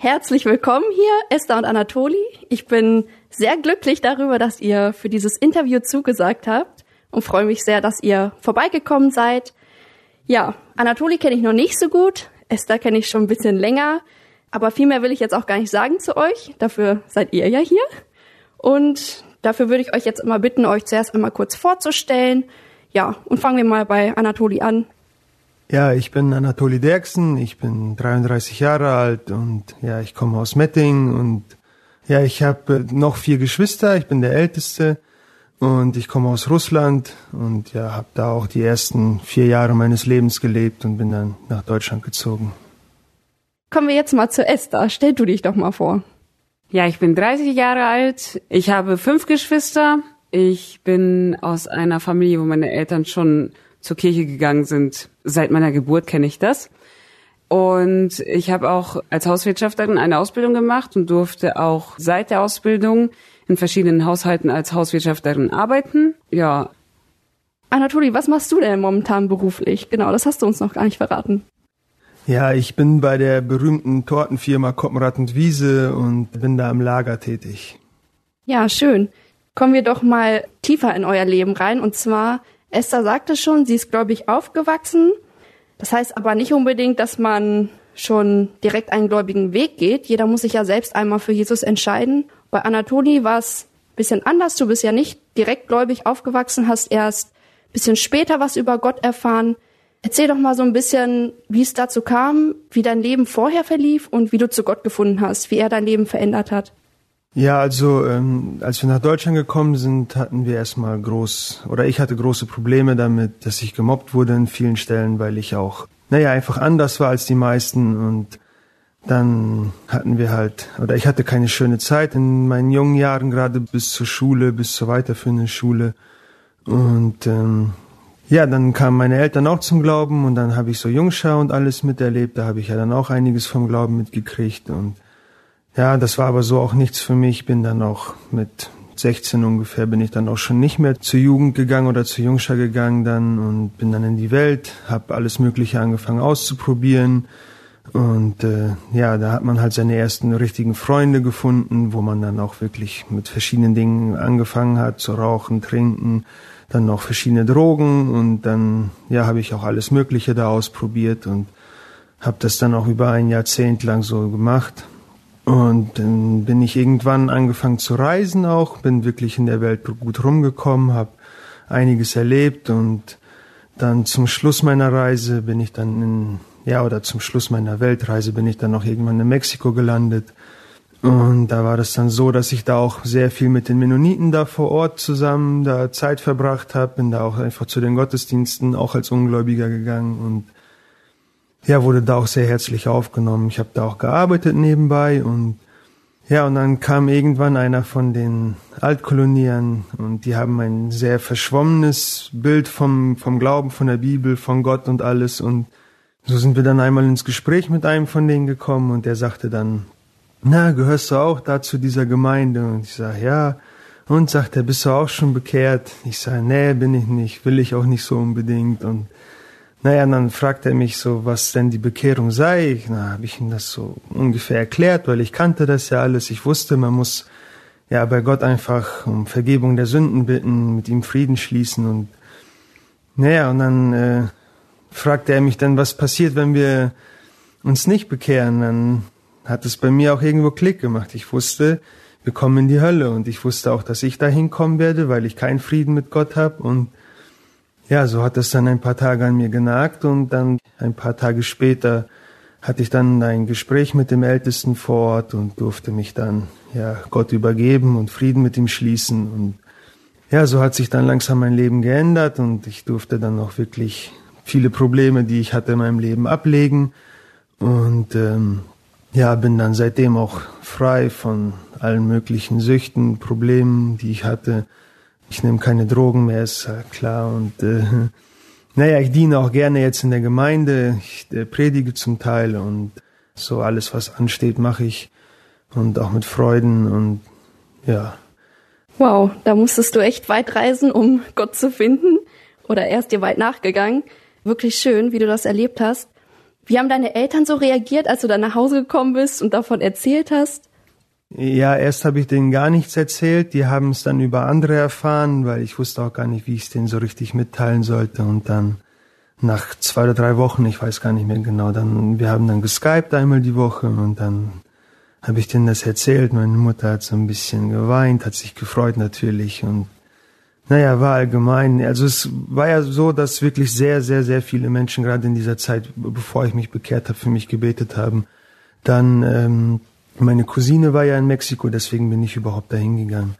Herzlich willkommen hier, Esther und Anatoli. Ich bin sehr glücklich darüber, dass ihr für dieses Interview zugesagt habt und freue mich sehr, dass ihr vorbeigekommen seid. Ja, Anatoli kenne ich noch nicht so gut, Esther kenne ich schon ein bisschen länger, aber viel mehr will ich jetzt auch gar nicht sagen zu euch. Dafür seid ihr ja hier. Und dafür würde ich euch jetzt immer bitten, euch zuerst einmal kurz vorzustellen. Ja, und fangen wir mal bei Anatoli an. Ja, ich bin Anatoli Derksen, ich bin 33 Jahre alt und ja, ich komme aus Metting und ja, ich habe noch vier Geschwister, ich bin der Älteste und ich komme aus Russland und ja, habe da auch die ersten vier Jahre meines Lebens gelebt und bin dann nach Deutschland gezogen. Kommen wir jetzt mal zu Esther. Stell du dich doch mal vor. Ja, ich bin 30 Jahre alt. Ich habe fünf Geschwister. Ich bin aus einer Familie, wo meine Eltern schon zur Kirche gegangen sind. Seit meiner Geburt kenne ich das. Und ich habe auch als Hauswirtschafterin eine Ausbildung gemacht und durfte auch seit der Ausbildung in verschiedenen Haushalten als Hauswirtschafterin arbeiten. Ja. Anatoli, was machst du denn momentan beruflich? Genau, das hast du uns noch gar nicht verraten. Ja, ich bin bei der berühmten Tortenfirma Koppenrad und Wiese und bin da im Lager tätig. Ja, schön. Kommen wir doch mal tiefer in euer Leben rein. Und zwar, Esther sagte schon, sie ist gläubig aufgewachsen. Das heißt aber nicht unbedingt, dass man schon direkt einen gläubigen Weg geht. Jeder muss sich ja selbst einmal für Jesus entscheiden. Bei Anatoli war es ein bisschen anders. Du bist ja nicht direkt gläubig aufgewachsen, hast erst ein bisschen später was über Gott erfahren. Erzähl doch mal so ein bisschen, wie es dazu kam, wie dein Leben vorher verlief und wie du zu Gott gefunden hast, wie er dein Leben verändert hat. Ja, also ähm, als wir nach Deutschland gekommen sind, hatten wir erstmal groß, oder ich hatte große Probleme damit, dass ich gemobbt wurde in vielen Stellen, weil ich auch, naja, einfach anders war als die meisten und dann hatten wir halt, oder ich hatte keine schöne Zeit in meinen jungen Jahren, gerade bis zur Schule, bis zur weiterführenden Schule. Und ähm, ja, dann kamen meine Eltern auch zum Glauben und dann habe ich so Jungschau und alles miterlebt. Da habe ich ja dann auch einiges vom Glauben mitgekriegt. Und ja, das war aber so auch nichts für mich. Bin dann auch mit 16 ungefähr bin ich dann auch schon nicht mehr zur Jugend gegangen oder zur Jungschau gegangen dann und bin dann in die Welt, habe alles Mögliche angefangen auszuprobieren. Und äh, ja, da hat man halt seine ersten richtigen Freunde gefunden, wo man dann auch wirklich mit verschiedenen Dingen angefangen hat, zu rauchen, trinken, dann noch verschiedene Drogen und dann ja habe ich auch alles Mögliche da ausprobiert und habe das dann auch über ein Jahrzehnt lang so gemacht. Und dann bin ich irgendwann angefangen zu reisen auch, bin wirklich in der Welt gut rumgekommen, habe einiges erlebt und dann zum Schluss meiner Reise bin ich dann in, ja, oder zum Schluss meiner Weltreise bin ich dann auch irgendwann in Mexiko gelandet. Und da war das dann so, dass ich da auch sehr viel mit den Mennoniten da vor Ort zusammen da Zeit verbracht habe, bin da auch einfach zu den Gottesdiensten auch als Ungläubiger gegangen und ja, wurde da auch sehr herzlich aufgenommen. Ich habe da auch gearbeitet nebenbei und ja, und dann kam irgendwann einer von den Altkoloniern und die haben ein sehr verschwommenes Bild vom, vom Glauben, von der Bibel, von Gott und alles und so sind wir dann einmal ins Gespräch mit einem von denen gekommen und der sagte dann, na, gehörst du auch da zu dieser Gemeinde? Und ich sage, ja. Und sagt er, bist du auch schon bekehrt? Ich sage, nee, bin ich nicht, will ich auch nicht so unbedingt. Und naja, dann fragt er mich so, was denn die Bekehrung sei. Na, habe ich ihm das so ungefähr erklärt, weil ich kannte das ja alles. Ich wusste, man muss ja bei Gott einfach um Vergebung der Sünden bitten, mit ihm Frieden schließen und naja, und dann äh, fragte er mich dann, was passiert, wenn wir uns nicht bekehren. Dann hat es bei mir auch irgendwo Klick gemacht. Ich wusste, wir kommen in die Hölle und ich wusste auch, dass ich da hinkommen werde, weil ich keinen Frieden mit Gott habe. Und ja, so hat es dann ein paar Tage an mir genagt und dann ein paar Tage später hatte ich dann ein Gespräch mit dem Ältesten vor Ort und durfte mich dann ja Gott übergeben und Frieden mit ihm schließen und ja, so hat sich dann langsam mein Leben geändert und ich durfte dann auch wirklich viele Probleme, die ich hatte in meinem Leben ablegen und ähm, ja, bin dann seitdem auch frei von allen möglichen Süchten, Problemen, die ich hatte. Ich nehme keine Drogen mehr, ist klar. Und äh, naja, ich diene auch gerne jetzt in der Gemeinde. Ich äh, predige zum Teil und so alles, was ansteht, mache ich. Und auch mit Freuden und ja. Wow, da musstest du echt weit reisen, um Gott zu finden. Oder er ist dir weit nachgegangen. Wirklich schön, wie du das erlebt hast. Wie haben deine Eltern so reagiert, als du dann nach Hause gekommen bist und davon erzählt hast? Ja, erst habe ich denen gar nichts erzählt. Die haben es dann über andere erfahren, weil ich wusste auch gar nicht, wie ich es denen so richtig mitteilen sollte. Und dann nach zwei oder drei Wochen, ich weiß gar nicht mehr genau, dann wir haben dann geskypt einmal die Woche und dann habe ich denen das erzählt. Meine Mutter hat so ein bisschen geweint, hat sich gefreut natürlich und naja, war allgemein. Also es war ja so, dass wirklich sehr, sehr, sehr viele Menschen gerade in dieser Zeit, bevor ich mich bekehrt habe, für mich gebetet haben. Dann ähm, meine Cousine war ja in Mexiko, deswegen bin ich überhaupt dahin gegangen.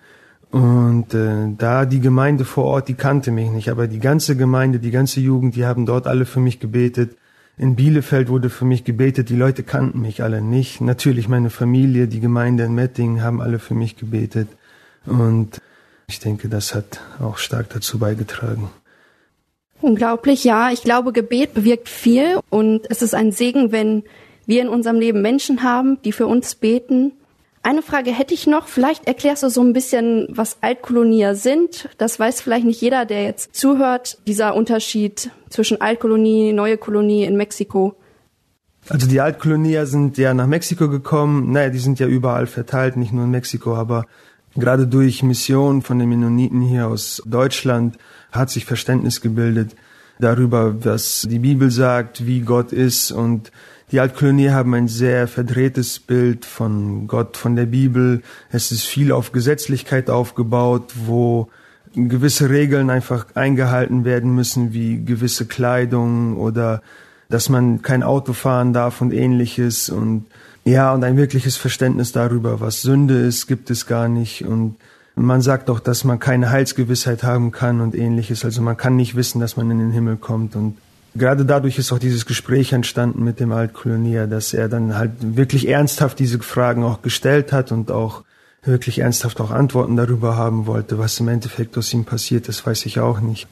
Und äh, da die Gemeinde vor Ort, die kannte mich nicht, aber die ganze Gemeinde, die ganze Jugend, die haben dort alle für mich gebetet. In Bielefeld wurde für mich gebetet, die Leute kannten mich alle nicht. Natürlich meine Familie, die Gemeinde in Mettingen haben alle für mich gebetet. Und ich denke, das hat auch stark dazu beigetragen. Unglaublich, ja. Ich glaube, Gebet bewirkt viel und es ist ein Segen, wenn wir in unserem Leben Menschen haben, die für uns beten. Eine Frage hätte ich noch. Vielleicht erklärst du so ein bisschen, was Altkolonier sind. Das weiß vielleicht nicht jeder, der jetzt zuhört. Dieser Unterschied zwischen Altkolonie, neue Kolonie in Mexiko. Also die Altkolonier sind ja nach Mexiko gekommen. Naja, die sind ja überall verteilt, nicht nur in Mexiko, aber gerade durch Mission von den Mennoniten hier aus Deutschland hat sich Verständnis gebildet darüber, was die Bibel sagt, wie Gott ist und die Altkolonier haben ein sehr verdrehtes Bild von Gott, von der Bibel. Es ist viel auf Gesetzlichkeit aufgebaut, wo gewisse Regeln einfach eingehalten werden müssen, wie gewisse Kleidung oder dass man kein Auto fahren darf und ähnliches und ja, und ein wirkliches Verständnis darüber, was Sünde ist, gibt es gar nicht und man sagt auch, dass man keine Heilsgewissheit haben kann und ähnliches. Also man kann nicht wissen, dass man in den Himmel kommt und gerade dadurch ist auch dieses Gespräch entstanden mit dem Altkolonier, dass er dann halt wirklich ernsthaft diese Fragen auch gestellt hat und auch wirklich ernsthaft auch Antworten darüber haben wollte, was im Endeffekt aus ihm passiert ist, weiß ich auch nicht.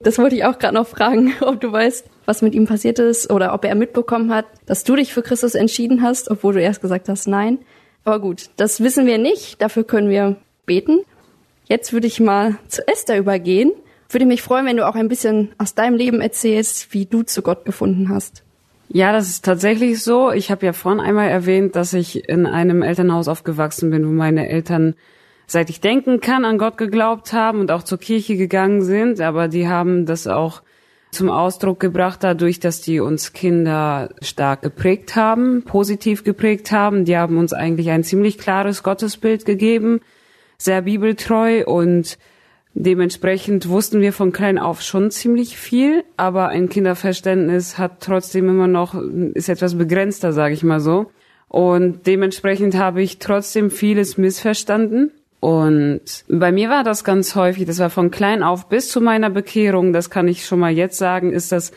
Das wollte ich auch gerade noch fragen, ob du weißt, was mit ihm passiert ist oder ob er mitbekommen hat, dass du dich für Christus entschieden hast, obwohl du erst gesagt hast, nein. Aber gut, das wissen wir nicht, dafür können wir beten. Jetzt würde ich mal zu Esther übergehen würde mich freuen, wenn du auch ein bisschen aus deinem Leben erzählst, wie du zu Gott gefunden hast. Ja, das ist tatsächlich so. Ich habe ja vorhin einmal erwähnt, dass ich in einem Elternhaus aufgewachsen bin, wo meine Eltern, seit ich denken kann, an Gott geglaubt haben und auch zur Kirche gegangen sind. Aber die haben das auch zum Ausdruck gebracht dadurch, dass die uns Kinder stark geprägt haben, positiv geprägt haben. Die haben uns eigentlich ein ziemlich klares Gottesbild gegeben, sehr bibeltreu und Dementsprechend wussten wir von klein auf schon ziemlich viel, aber ein Kinderverständnis hat trotzdem immer noch, ist etwas begrenzter, sage ich mal so. Und dementsprechend habe ich trotzdem vieles missverstanden. Und bei mir war das ganz häufig, das war von klein auf bis zu meiner Bekehrung, das kann ich schon mal jetzt sagen, ist das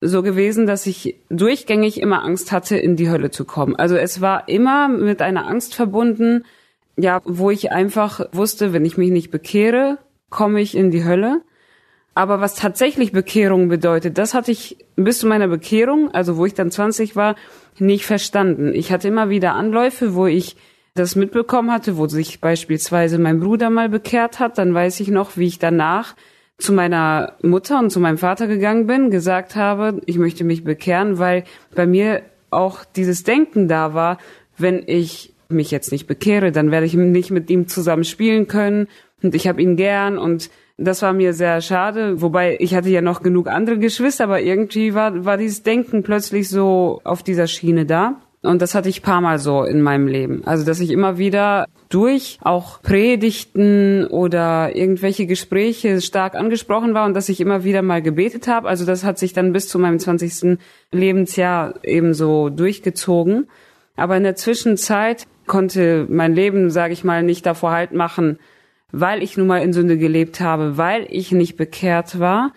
so gewesen, dass ich durchgängig immer Angst hatte, in die Hölle zu kommen. Also es war immer mit einer Angst verbunden, ja, wo ich einfach wusste, wenn ich mich nicht bekehre, komme ich in die Hölle. Aber was tatsächlich Bekehrung bedeutet, das hatte ich bis zu meiner Bekehrung, also wo ich dann 20 war, nicht verstanden. Ich hatte immer wieder Anläufe, wo ich das mitbekommen hatte, wo sich beispielsweise mein Bruder mal bekehrt hat. Dann weiß ich noch, wie ich danach zu meiner Mutter und zu meinem Vater gegangen bin, gesagt habe, ich möchte mich bekehren, weil bei mir auch dieses Denken da war, wenn ich mich jetzt nicht bekehre, dann werde ich nicht mit ihm zusammen spielen können und ich habe ihn gern und das war mir sehr schade, wobei ich hatte ja noch genug andere Geschwister, aber irgendwie war, war dieses Denken plötzlich so auf dieser Schiene da. Und das hatte ich paar Mal so in meinem Leben. Also, dass ich immer wieder durch auch Predigten oder irgendwelche Gespräche stark angesprochen war und dass ich immer wieder mal gebetet habe. Also, das hat sich dann bis zu meinem 20. Lebensjahr eben so durchgezogen. Aber in der Zwischenzeit konnte mein Leben, sage ich mal, nicht davor halt machen, weil ich nun mal in Sünde gelebt habe, weil ich nicht bekehrt war,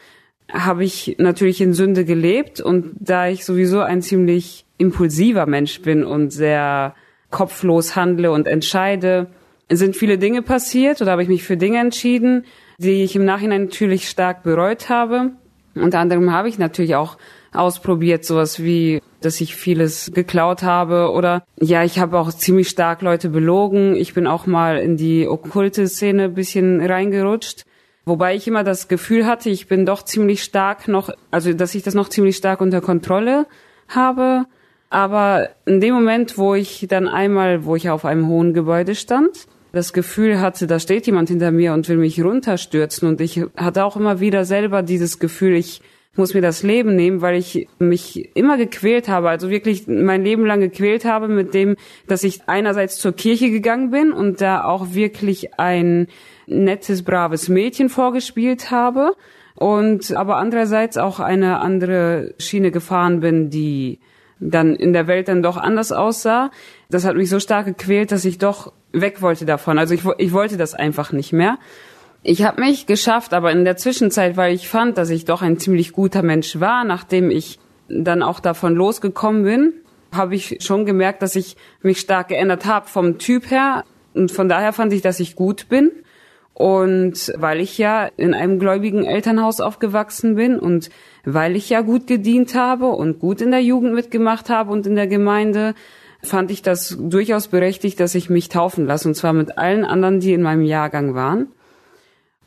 habe ich natürlich in Sünde gelebt und da ich sowieso ein ziemlich impulsiver Mensch bin und sehr kopflos handle und entscheide, sind viele Dinge passiert oder habe ich mich für Dinge entschieden, die ich im Nachhinein natürlich stark bereut habe. Unter anderem habe ich natürlich auch ausprobiert, sowas wie, dass ich vieles geklaut habe oder ja, ich habe auch ziemlich stark Leute belogen. Ich bin auch mal in die okkulte Szene bisschen reingerutscht. Wobei ich immer das Gefühl hatte, ich bin doch ziemlich stark noch, also dass ich das noch ziemlich stark unter Kontrolle habe. Aber in dem Moment, wo ich dann einmal, wo ich auf einem hohen Gebäude stand, das Gefühl hatte, da steht jemand hinter mir und will mich runterstürzen. Und ich hatte auch immer wieder selber dieses Gefühl, ich muss mir das Leben nehmen, weil ich mich immer gequält habe, also wirklich mein Leben lang gequält habe mit dem, dass ich einerseits zur Kirche gegangen bin und da auch wirklich ein nettes, braves Mädchen vorgespielt habe und aber andererseits auch eine andere Schiene gefahren bin, die dann in der Welt dann doch anders aussah. Das hat mich so stark gequält, dass ich doch weg wollte davon. Also ich, ich wollte das einfach nicht mehr. Ich habe mich geschafft, aber in der Zwischenzeit, weil ich fand, dass ich doch ein ziemlich guter Mensch war, nachdem ich dann auch davon losgekommen bin, habe ich schon gemerkt, dass ich mich stark geändert habe vom Typ her. Und von daher fand ich, dass ich gut bin. Und weil ich ja in einem gläubigen Elternhaus aufgewachsen bin und weil ich ja gut gedient habe und gut in der Jugend mitgemacht habe und in der Gemeinde, fand ich das durchaus berechtigt, dass ich mich taufen lasse. Und zwar mit allen anderen, die in meinem Jahrgang waren.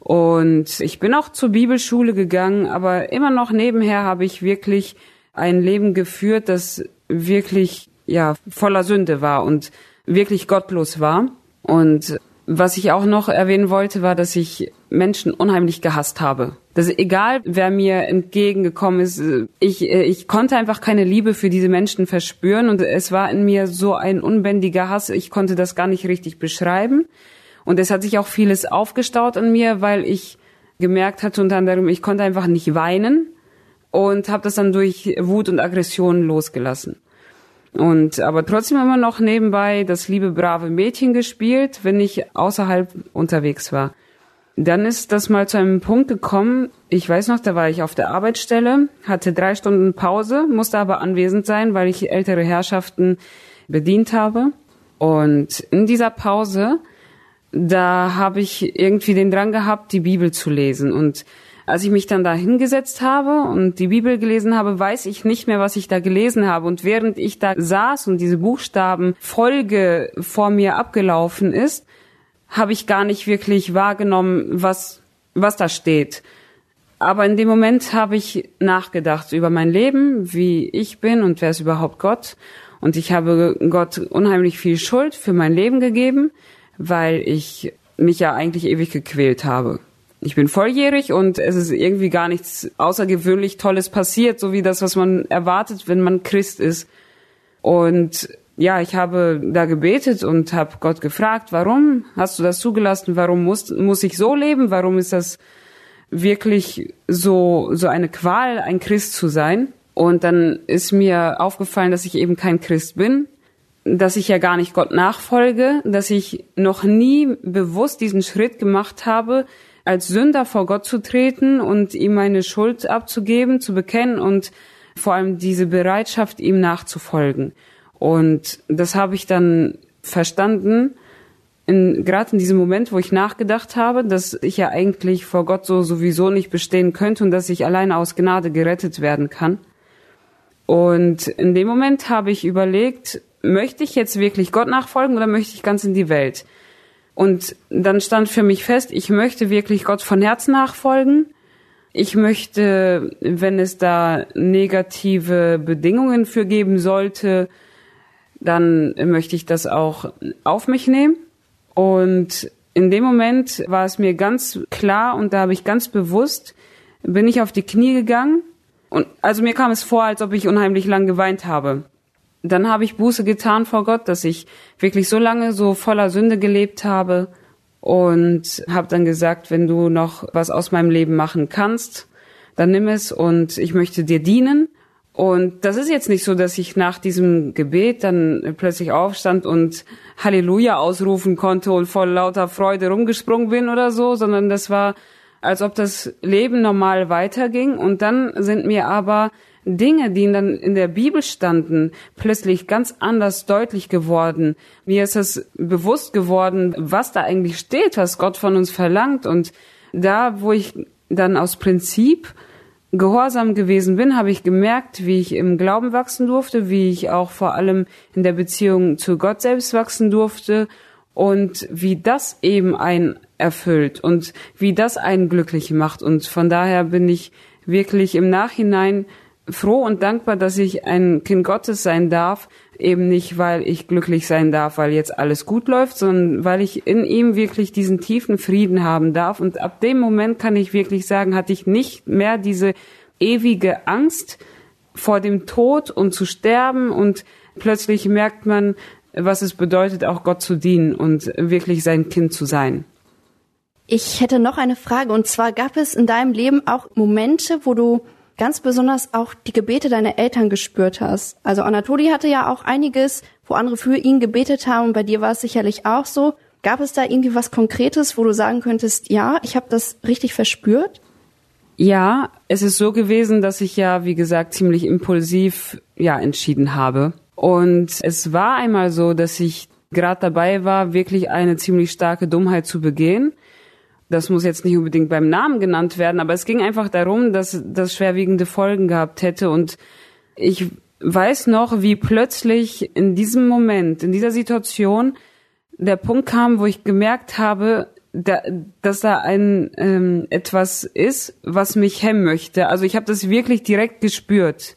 Und ich bin auch zur Bibelschule gegangen, aber immer noch nebenher habe ich wirklich ein Leben geführt, das wirklich, ja, voller Sünde war und wirklich gottlos war. Und was ich auch noch erwähnen wollte, war, dass ich Menschen unheimlich gehasst habe. Dass egal, wer mir entgegengekommen ist, ich, ich konnte einfach keine Liebe für diese Menschen verspüren und es war in mir so ein unbändiger Hass, ich konnte das gar nicht richtig beschreiben. Und es hat sich auch vieles aufgestaut an mir, weil ich gemerkt hatte unter anderem, ich konnte einfach nicht weinen und habe das dann durch Wut und Aggression losgelassen. Und aber trotzdem immer noch nebenbei das liebe brave Mädchen gespielt, wenn ich außerhalb unterwegs war. Dann ist das mal zu einem Punkt gekommen. Ich weiß noch, da war ich auf der Arbeitsstelle, hatte drei Stunden Pause, musste aber anwesend sein, weil ich ältere Herrschaften bedient habe. Und in dieser Pause, da habe ich irgendwie den Drang gehabt, die Bibel zu lesen. Und als ich mich dann da hingesetzt habe und die Bibel gelesen habe, weiß ich nicht mehr, was ich da gelesen habe. Und während ich da saß und diese Buchstaben Folge vor mir abgelaufen ist, habe ich gar nicht wirklich wahrgenommen, was, was da steht. Aber in dem Moment habe ich nachgedacht über mein Leben, wie ich bin und wer ist überhaupt Gott. Und ich habe Gott unheimlich viel Schuld für mein Leben gegeben, weil ich mich ja eigentlich ewig gequält habe ich bin volljährig und es ist irgendwie gar nichts außergewöhnlich Tolles passiert, so wie das, was man erwartet, wenn man Christ ist. Und ja, ich habe da gebetet und habe Gott gefragt, warum hast du das zugelassen? Warum muss, muss ich so leben? Warum ist das wirklich so, so eine Qual, ein Christ zu sein? Und dann ist mir aufgefallen, dass ich eben kein Christ bin, dass ich ja gar nicht Gott nachfolge, dass ich noch nie bewusst diesen Schritt gemacht habe, als Sünder vor Gott zu treten und ihm meine Schuld abzugeben, zu bekennen und vor allem diese Bereitschaft, ihm nachzufolgen. Und das habe ich dann verstanden, in, gerade in diesem Moment, wo ich nachgedacht habe, dass ich ja eigentlich vor Gott so sowieso nicht bestehen könnte und dass ich alleine aus Gnade gerettet werden kann. Und in dem Moment habe ich überlegt, möchte ich jetzt wirklich Gott nachfolgen oder möchte ich ganz in die Welt? Und dann stand für mich fest, ich möchte wirklich Gott von Herzen nachfolgen. Ich möchte, wenn es da negative Bedingungen für geben sollte, dann möchte ich das auch auf mich nehmen. Und in dem Moment war es mir ganz klar und da habe ich ganz bewusst, bin ich auf die Knie gegangen. Und also mir kam es vor, als ob ich unheimlich lang geweint habe dann habe ich Buße getan vor Gott, dass ich wirklich so lange so voller Sünde gelebt habe und habe dann gesagt, wenn du noch was aus meinem Leben machen kannst, dann nimm es und ich möchte dir dienen. Und das ist jetzt nicht so, dass ich nach diesem Gebet dann plötzlich aufstand und Halleluja ausrufen konnte und voll lauter Freude rumgesprungen bin oder so, sondern das war, als ob das Leben normal weiterging. Und dann sind mir aber Dinge, die dann in der Bibel standen, plötzlich ganz anders deutlich geworden. Mir ist es bewusst geworden, was da eigentlich steht, was Gott von uns verlangt und da, wo ich dann aus Prinzip gehorsam gewesen bin, habe ich gemerkt, wie ich im Glauben wachsen durfte, wie ich auch vor allem in der Beziehung zu Gott selbst wachsen durfte und wie das eben einen erfüllt und wie das einen glücklich macht. Und von daher bin ich wirklich im Nachhinein froh und dankbar, dass ich ein Kind Gottes sein darf, eben nicht, weil ich glücklich sein darf, weil jetzt alles gut läuft, sondern weil ich in ihm wirklich diesen tiefen Frieden haben darf. Und ab dem Moment kann ich wirklich sagen, hatte ich nicht mehr diese ewige Angst vor dem Tod und zu sterben und plötzlich merkt man, was es bedeutet, auch Gott zu dienen und wirklich sein Kind zu sein. Ich hätte noch eine Frage und zwar gab es in deinem Leben auch Momente, wo du ganz besonders auch die Gebete deiner Eltern gespürt hast. Also Anatoli hatte ja auch einiges, wo andere für ihn gebetet haben bei dir war es sicherlich auch so. Gab es da irgendwie was Konkretes, wo du sagen könntest, ja, ich habe das richtig verspürt? Ja, es ist so gewesen, dass ich ja, wie gesagt, ziemlich impulsiv ja entschieden habe. Und es war einmal so, dass ich gerade dabei war, wirklich eine ziemlich starke Dummheit zu begehen. Das muss jetzt nicht unbedingt beim Namen genannt werden, aber es ging einfach darum, dass das schwerwiegende Folgen gehabt hätte. Und ich weiß noch, wie plötzlich in diesem Moment, in dieser Situation, der Punkt kam, wo ich gemerkt habe, da, dass da ein ähm, etwas ist, was mich hemmen möchte. Also ich habe das wirklich direkt gespürt.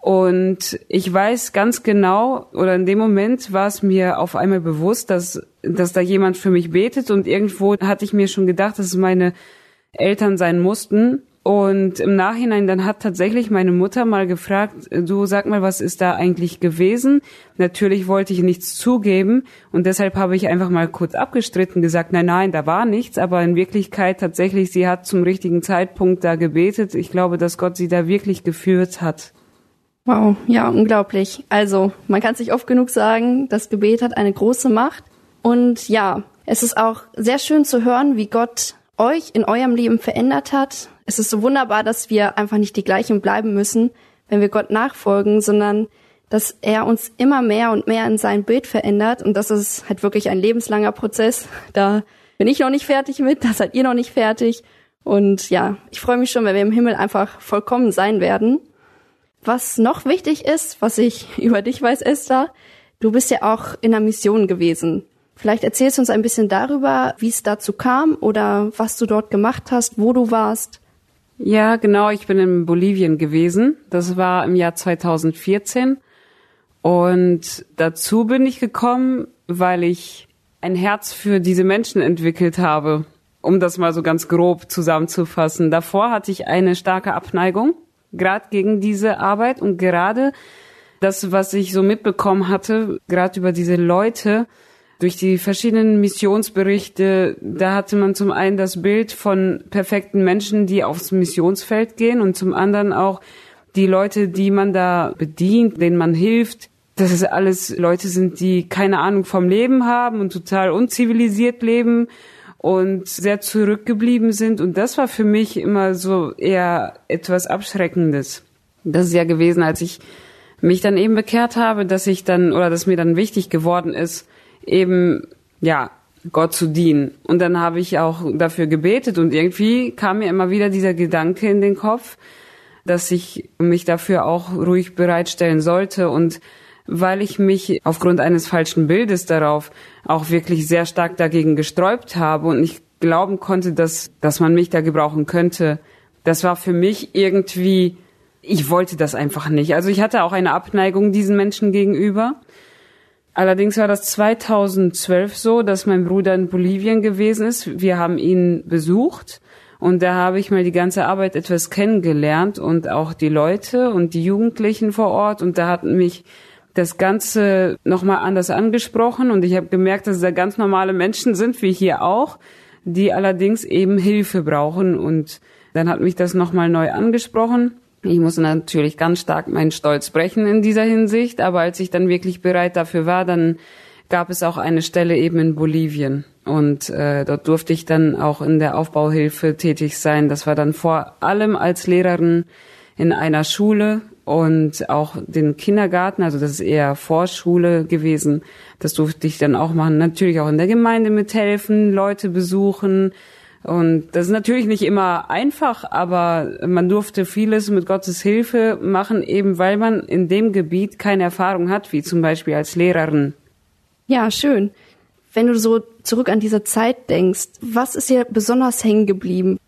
Und ich weiß ganz genau, oder in dem Moment war es mir auf einmal bewusst, dass, dass da jemand für mich betet und irgendwo hatte ich mir schon gedacht, dass es meine Eltern sein mussten. Und im Nachhinein dann hat tatsächlich meine Mutter mal gefragt, du sag mal, was ist da eigentlich gewesen? Natürlich wollte ich nichts zugeben und deshalb habe ich einfach mal kurz abgestritten, gesagt, nein, nein, da war nichts, aber in Wirklichkeit tatsächlich, sie hat zum richtigen Zeitpunkt da gebetet. Ich glaube, dass Gott sie da wirklich geführt hat. Wow, ja, unglaublich. Also, man kann sich oft genug sagen, das Gebet hat eine große Macht. Und ja, es ist auch sehr schön zu hören, wie Gott euch in eurem Leben verändert hat. Es ist so wunderbar, dass wir einfach nicht die gleichen bleiben müssen, wenn wir Gott nachfolgen, sondern dass er uns immer mehr und mehr in sein Bild verändert. Und das ist halt wirklich ein lebenslanger Prozess. Da bin ich noch nicht fertig mit, da seid ihr noch nicht fertig. Und ja, ich freue mich schon, wenn wir im Himmel einfach vollkommen sein werden. Was noch wichtig ist, was ich über dich weiß, Esther, du bist ja auch in einer Mission gewesen. Vielleicht erzählst du uns ein bisschen darüber, wie es dazu kam oder was du dort gemacht hast, wo du warst. Ja, genau, ich bin in Bolivien gewesen. Das war im Jahr 2014. Und dazu bin ich gekommen, weil ich ein Herz für diese Menschen entwickelt habe, um das mal so ganz grob zusammenzufassen. Davor hatte ich eine starke Abneigung gerade gegen diese Arbeit und gerade das, was ich so mitbekommen hatte, gerade über diese Leute, durch die verschiedenen Missionsberichte, da hatte man zum einen das Bild von perfekten Menschen, die aufs Missionsfeld gehen und zum anderen auch die Leute, die man da bedient, denen man hilft, dass es alles Leute sind, die keine Ahnung vom Leben haben und total unzivilisiert leben und sehr zurückgeblieben sind. Und das war für mich immer so eher etwas Abschreckendes. Das ist ja gewesen, als ich mich dann eben bekehrt habe, dass ich dann, oder dass mir dann wichtig geworden ist, eben, ja, Gott zu dienen. Und dann habe ich auch dafür gebetet und irgendwie kam mir immer wieder dieser Gedanke in den Kopf, dass ich mich dafür auch ruhig bereitstellen sollte und weil ich mich aufgrund eines falschen Bildes darauf auch wirklich sehr stark dagegen gesträubt habe und nicht glauben konnte, dass, dass man mich da gebrauchen könnte. Das war für mich irgendwie, ich wollte das einfach nicht. Also ich hatte auch eine Abneigung diesen Menschen gegenüber. Allerdings war das 2012 so, dass mein Bruder in Bolivien gewesen ist. Wir haben ihn besucht und da habe ich mal die ganze Arbeit etwas kennengelernt und auch die Leute und die Jugendlichen vor Ort und da hatten mich das Ganze nochmal anders angesprochen. Und ich habe gemerkt, dass es da ganz normale Menschen sind, wie hier auch, die allerdings eben Hilfe brauchen. Und dann hat mich das nochmal neu angesprochen. Ich muss natürlich ganz stark meinen Stolz brechen in dieser Hinsicht, aber als ich dann wirklich bereit dafür war, dann gab es auch eine Stelle eben in Bolivien. Und äh, dort durfte ich dann auch in der Aufbauhilfe tätig sein. Das war dann vor allem als Lehrerin in einer Schule und auch den Kindergarten, also das ist eher Vorschule gewesen. Das durfte ich dann auch machen. Natürlich auch in der Gemeinde mithelfen, Leute besuchen, Und das ist natürlich nicht immer einfach, aber man durfte vieles mit Gottes Hilfe machen, eben weil man in dem Gebiet keine Erfahrung hat, wie zum Beispiel als Lehrerin. Ja, schön. Wenn du so zurück an diese Zeit denkst, was ist dir besonders hängen geblieben?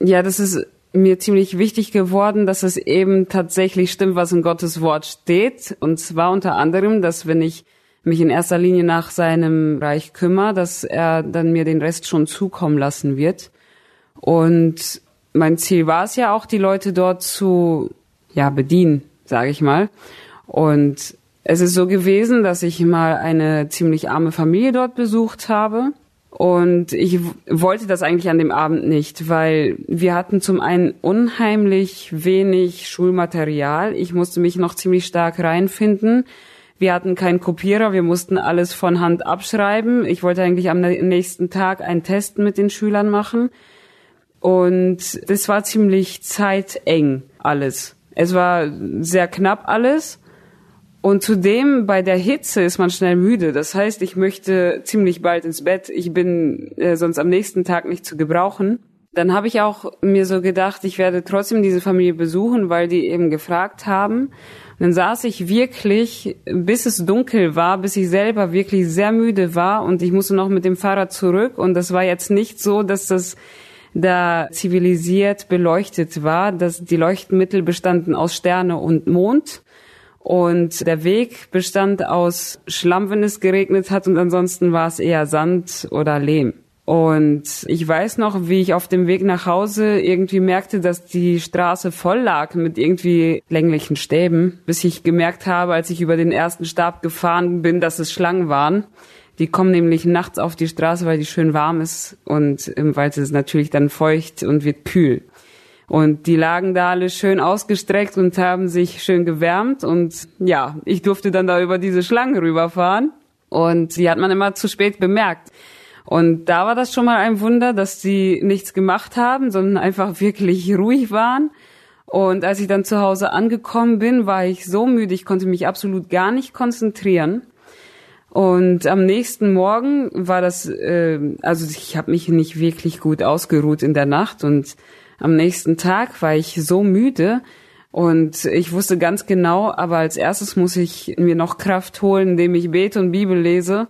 Ja, das ist mir ziemlich wichtig geworden, dass es eben tatsächlich stimmt, was in Gottes Wort steht. Und zwar unter anderem, dass wenn ich mich in erster Linie nach seinem Reich kümmere, dass er dann mir den Rest schon zukommen lassen wird. Und mein Ziel war es ja auch, die Leute dort zu ja bedienen, sage ich mal. Und es ist so gewesen, dass ich mal eine ziemlich arme Familie dort besucht habe. Und ich wollte das eigentlich an dem Abend nicht, weil wir hatten zum einen unheimlich wenig Schulmaterial. Ich musste mich noch ziemlich stark reinfinden. Wir hatten keinen Kopierer, wir mussten alles von Hand abschreiben. Ich wollte eigentlich am nächsten Tag einen Test mit den Schülern machen. Und das war ziemlich zeiteng alles. Es war sehr knapp alles. Und zudem bei der Hitze ist man schnell müde. Das heißt, ich möchte ziemlich bald ins Bett. Ich bin äh, sonst am nächsten Tag nicht zu gebrauchen. Dann habe ich auch mir so gedacht, ich werde trotzdem diese Familie besuchen, weil die eben gefragt haben dann saß ich wirklich, bis es dunkel war, bis ich selber wirklich sehr müde war und ich musste noch mit dem Fahrrad zurück und das war jetzt nicht so, dass das da zivilisiert beleuchtet war, dass die Leuchtmittel bestanden aus Sterne und Mond und der Weg bestand aus Schlamm, wenn es geregnet hat und ansonsten war es eher Sand oder Lehm. Und ich weiß noch, wie ich auf dem Weg nach Hause irgendwie merkte, dass die Straße voll lag mit irgendwie länglichen Stäben, bis ich gemerkt habe, als ich über den ersten Stab gefahren bin, dass es Schlangen waren. Die kommen nämlich nachts auf die Straße, weil die schön warm ist und im Wald ist es natürlich dann feucht und wird kühl. Und die lagen da alle schön ausgestreckt und haben sich schön gewärmt und ja, ich durfte dann da über diese Schlangen rüberfahren und die hat man immer zu spät bemerkt. Und da war das schon mal ein Wunder, dass sie nichts gemacht haben, sondern einfach wirklich ruhig waren. Und als ich dann zu Hause angekommen bin, war ich so müde, ich konnte mich absolut gar nicht konzentrieren. Und am nächsten Morgen war das, äh, also ich habe mich nicht wirklich gut ausgeruht in der Nacht und am nächsten Tag war ich so müde und ich wusste ganz genau, aber als erstes muss ich mir noch Kraft holen, indem ich bete und Bibel lese.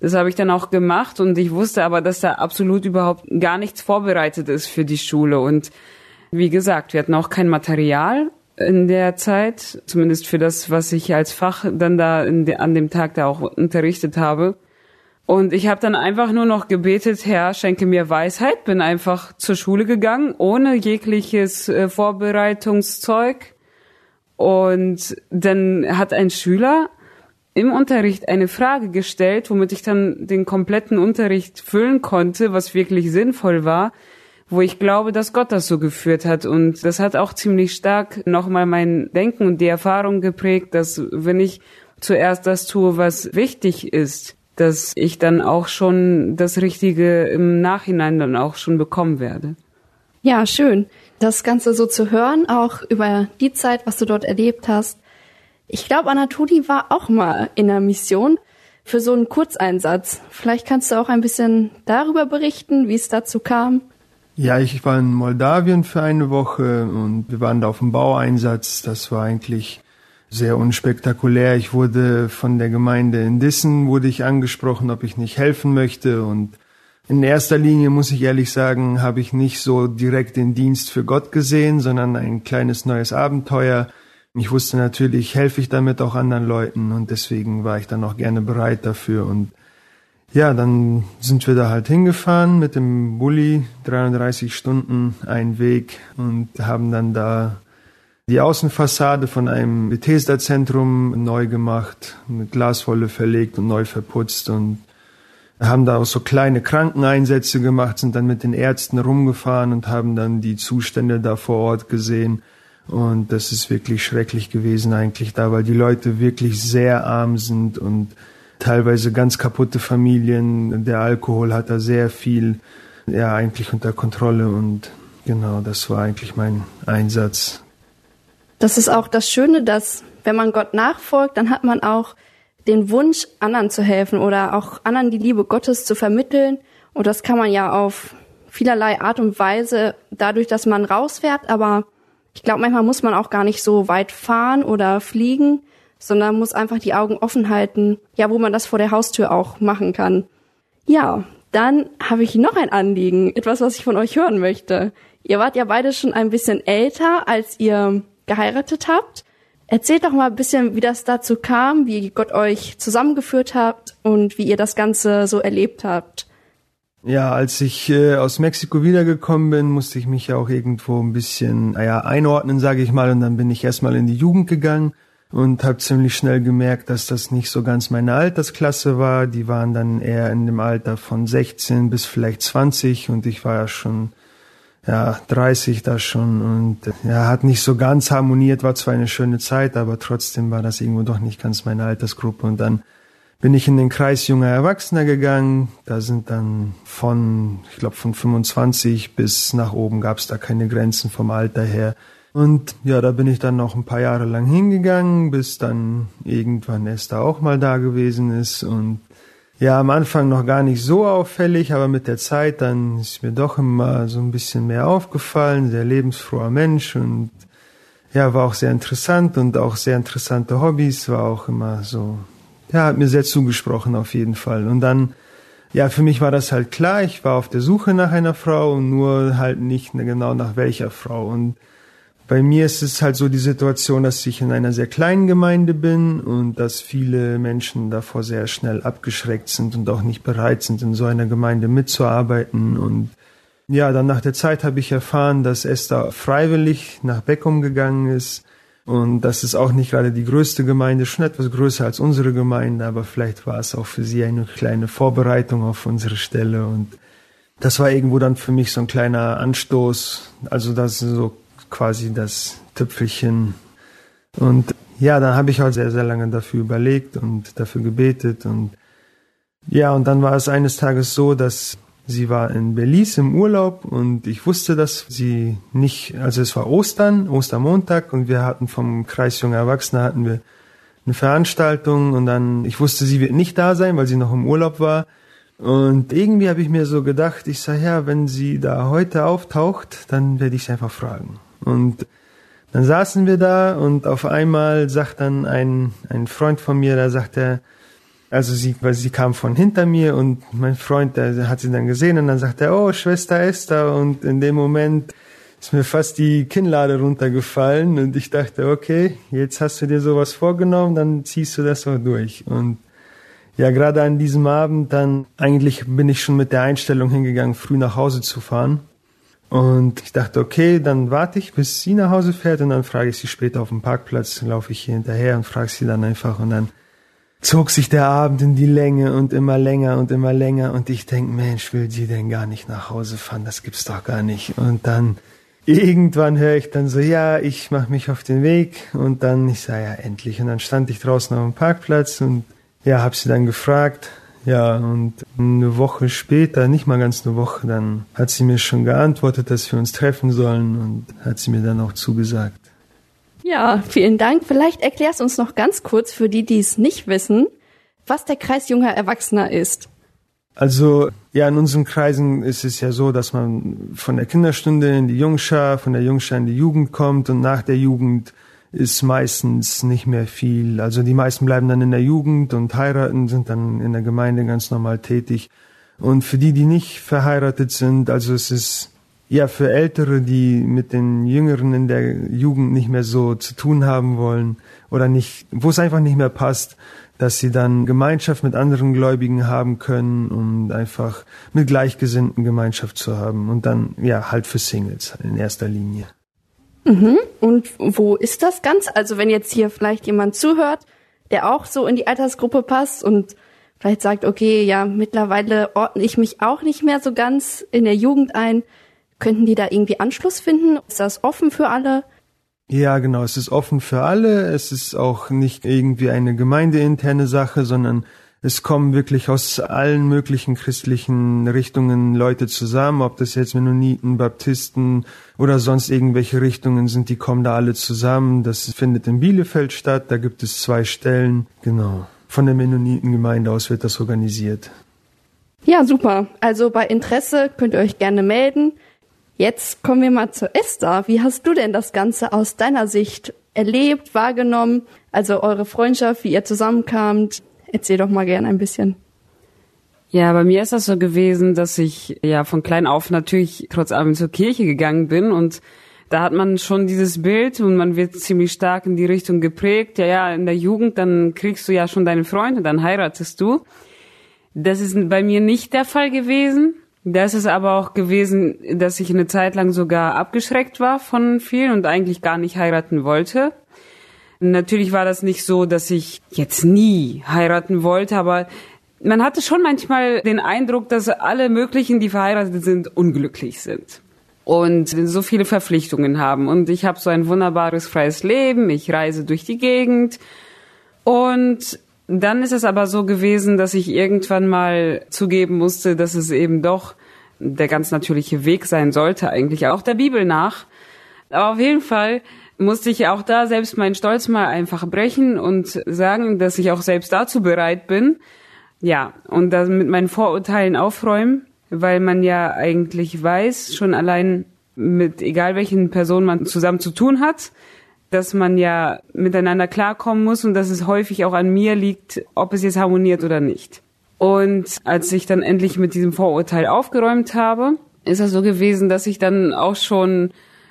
Das habe ich dann auch gemacht und ich wusste aber, dass da absolut überhaupt gar nichts vorbereitet ist für die Schule. Und wie gesagt, wir hatten auch kein Material in der Zeit, zumindest für das, was ich als Fach dann da de, an dem Tag da auch unterrichtet habe. Und ich habe dann einfach nur noch gebetet, Herr, schenke mir Weisheit, bin einfach zur Schule gegangen, ohne jegliches äh, Vorbereitungszeug. Und dann hat ein Schüler im Unterricht eine Frage gestellt, womit ich dann den kompletten Unterricht füllen konnte, was wirklich sinnvoll war, wo ich glaube, dass Gott das so geführt hat. Und das hat auch ziemlich stark nochmal mein Denken und die Erfahrung geprägt, dass wenn ich zuerst das tue, was wichtig ist, dass ich dann auch schon das Richtige im Nachhinein dann auch schon bekommen werde. Ja, schön. Das Ganze so zu hören, auch über die Zeit, was du dort erlebt hast, ich glaube, Anatoli war auch mal in der Mission für so einen Kurzeinsatz. Vielleicht kannst du auch ein bisschen darüber berichten, wie es dazu kam. Ja, ich war in Moldawien für eine Woche und wir waren da auf dem Baueinsatz. Das war eigentlich sehr unspektakulär. Ich wurde von der Gemeinde in Dissen wurde ich angesprochen, ob ich nicht helfen möchte. Und in erster Linie muss ich ehrlich sagen, habe ich nicht so direkt den Dienst für Gott gesehen, sondern ein kleines neues Abenteuer. Ich wusste natürlich, helfe ich damit auch anderen Leuten. Und deswegen war ich dann auch gerne bereit dafür. Und ja, dann sind wir da halt hingefahren mit dem Bulli, 33 Stunden ein Weg und haben dann da die Außenfassade von einem Bethesda-Zentrum neu gemacht, mit Glaswolle verlegt und neu verputzt und haben da auch so kleine Krankeneinsätze gemacht, sind dann mit den Ärzten rumgefahren und haben dann die Zustände da vor Ort gesehen. Und das ist wirklich schrecklich gewesen eigentlich da, weil die Leute wirklich sehr arm sind und teilweise ganz kaputte Familien. Der Alkohol hat da sehr viel, ja, eigentlich unter Kontrolle und genau, das war eigentlich mein Einsatz. Das ist auch das Schöne, dass wenn man Gott nachfolgt, dann hat man auch den Wunsch, anderen zu helfen oder auch anderen die Liebe Gottes zu vermitteln. Und das kann man ja auf vielerlei Art und Weise dadurch, dass man rausfährt, aber ich glaube, manchmal muss man auch gar nicht so weit fahren oder fliegen, sondern muss einfach die Augen offen halten, ja, wo man das vor der Haustür auch machen kann. Ja, dann habe ich noch ein Anliegen, etwas, was ich von euch hören möchte. Ihr wart ja beide schon ein bisschen älter, als ihr geheiratet habt. Erzählt doch mal ein bisschen, wie das dazu kam, wie Gott euch zusammengeführt habt und wie ihr das Ganze so erlebt habt. Ja, als ich äh, aus Mexiko wiedergekommen bin, musste ich mich ja auch irgendwo ein bisschen, naja, einordnen, sage ich mal. Und dann bin ich erstmal in die Jugend gegangen und habe ziemlich schnell gemerkt, dass das nicht so ganz meine Altersklasse war. Die waren dann eher in dem Alter von 16 bis vielleicht 20 und ich war ja schon ja 30 da schon und ja hat nicht so ganz harmoniert. War zwar eine schöne Zeit, aber trotzdem war das irgendwo doch nicht ganz meine Altersgruppe und dann bin ich in den Kreis junger Erwachsener gegangen. Da sind dann von, ich glaube, von 25 bis nach oben gab es da keine Grenzen vom Alter her. Und ja, da bin ich dann noch ein paar Jahre lang hingegangen, bis dann irgendwann Esther auch mal da gewesen ist. Und ja, am Anfang noch gar nicht so auffällig, aber mit der Zeit dann ist mir doch immer so ein bisschen mehr aufgefallen. Sehr lebensfroher Mensch und ja, war auch sehr interessant und auch sehr interessante Hobbys, war auch immer so ja, hat mir sehr zugesprochen auf jeden Fall. Und dann, ja, für mich war das halt klar, ich war auf der Suche nach einer Frau, nur halt nicht genau nach welcher Frau. Und bei mir ist es halt so die Situation, dass ich in einer sehr kleinen Gemeinde bin und dass viele Menschen davor sehr schnell abgeschreckt sind und auch nicht bereit sind, in so einer Gemeinde mitzuarbeiten. Und ja, dann nach der Zeit habe ich erfahren, dass Esther freiwillig nach Beckum gegangen ist und das ist auch nicht gerade die größte Gemeinde, schon etwas größer als unsere Gemeinde, aber vielleicht war es auch für sie eine kleine Vorbereitung auf unsere Stelle. Und das war irgendwo dann für mich so ein kleiner Anstoß. Also das so quasi das Tüpfelchen. Und ja, dann habe ich halt sehr, sehr lange dafür überlegt und dafür gebetet. Und ja, und dann war es eines Tages so, dass Sie war in Belize im Urlaub und ich wusste, dass sie nicht, also es war Ostern, Ostermontag und wir hatten vom Kreis Junger Erwachsene hatten wir eine Veranstaltung und dann, ich wusste, sie wird nicht da sein, weil sie noch im Urlaub war. Und irgendwie habe ich mir so gedacht, ich sage, ja, wenn sie da heute auftaucht, dann werde ich sie einfach fragen. Und dann saßen wir da und auf einmal sagt dann ein, ein Freund von mir, da sagt er, also sie, weil sie kam von hinter mir und mein Freund, der hat sie dann gesehen und dann sagt er, oh, Schwester Esther und in dem Moment ist mir fast die Kinnlade runtergefallen und ich dachte, okay, jetzt hast du dir sowas vorgenommen, dann ziehst du das auch durch und ja, gerade an diesem Abend dann, eigentlich bin ich schon mit der Einstellung hingegangen, früh nach Hause zu fahren. Und ich dachte, okay, dann warte ich, bis sie nach Hause fährt und dann frage ich sie später auf dem Parkplatz, laufe ich hier hinterher und frage sie dann einfach und dann zog sich der Abend in die Länge und immer länger und immer länger und ich denk, Mensch, will die denn gar nicht nach Hause fahren? Das gibt's doch gar nicht. Und dann irgendwann höre ich dann so, ja, ich mach mich auf den Weg und dann ich sage ja endlich und dann stand ich draußen auf dem Parkplatz und ja, hab sie dann gefragt. Ja, und eine Woche später, nicht mal ganz eine Woche, dann hat sie mir schon geantwortet, dass wir uns treffen sollen und hat sie mir dann auch zugesagt. Ja, vielen Dank. Vielleicht erklärst du uns noch ganz kurz für die, die es nicht wissen, was der Kreis junger Erwachsener ist. Also ja, in unseren Kreisen ist es ja so, dass man von der Kinderstunde in die Jungschar, von der Jungschar in die Jugend kommt und nach der Jugend ist meistens nicht mehr viel. Also die meisten bleiben dann in der Jugend und heiraten, sind dann in der Gemeinde ganz normal tätig. Und für die, die nicht verheiratet sind, also es ist ja, für Ältere, die mit den Jüngeren in der Jugend nicht mehr so zu tun haben wollen oder nicht, wo es einfach nicht mehr passt, dass sie dann Gemeinschaft mit anderen Gläubigen haben können und einfach mit Gleichgesinnten Gemeinschaft zu haben und dann ja halt für Singles in erster Linie. Mhm. Und wo ist das ganz? Also wenn jetzt hier vielleicht jemand zuhört, der auch so in die Altersgruppe passt und vielleicht sagt, okay, ja, mittlerweile ordne ich mich auch nicht mehr so ganz in der Jugend ein Könnten die da irgendwie Anschluss finden? Ist das offen für alle? Ja, genau. Es ist offen für alle. Es ist auch nicht irgendwie eine gemeindeinterne Sache, sondern es kommen wirklich aus allen möglichen christlichen Richtungen Leute zusammen, ob das jetzt Mennoniten, Baptisten oder sonst irgendwelche Richtungen sind, die kommen da alle zusammen. Das findet in Bielefeld statt, da gibt es zwei Stellen. Genau. Von der Mennonitengemeinde aus wird das organisiert. Ja, super. Also bei Interesse könnt ihr euch gerne melden. Jetzt kommen wir mal zu Esther. Wie hast du denn das Ganze aus deiner Sicht erlebt, wahrgenommen? Also eure Freundschaft, wie ihr zusammenkamt. Erzähl doch mal gerne ein bisschen. Ja, bei mir ist das so gewesen, dass ich ja von klein auf natürlich trotz allem zur Kirche gegangen bin und da hat man schon dieses Bild und man wird ziemlich stark in die Richtung geprägt. Ja, ja, in der Jugend, dann kriegst du ja schon deine Freunde, dann heiratest du. Das ist bei mir nicht der Fall gewesen. Das ist aber auch gewesen, dass ich eine Zeit lang sogar abgeschreckt war von vielen und eigentlich gar nicht heiraten wollte. Natürlich war das nicht so, dass ich jetzt nie heiraten wollte, aber man hatte schon manchmal den Eindruck, dass alle möglichen, die verheiratet sind, unglücklich sind und so viele Verpflichtungen haben. Und ich habe so ein wunderbares freies Leben, ich reise durch die Gegend. Und dann ist es aber so gewesen, dass ich irgendwann mal zugeben musste, dass es eben doch der ganz natürliche Weg sein sollte, eigentlich auch der Bibel nach. Aber auf jeden Fall musste ich auch da selbst meinen Stolz mal einfach brechen und sagen, dass ich auch selbst dazu bereit bin. Ja, und da mit meinen Vorurteilen aufräumen weil man ja eigentlich weiß, schon allein mit egal welchen Personen man zusammen zu tun hat, dass man ja miteinander klarkommen muss und dass es häufig auch an mir liegt, ob es jetzt harmoniert oder nicht. Und als ich dann endlich mit diesem Vorurteil aufgeräumt habe, ist es so gewesen, dass ich dann auch schon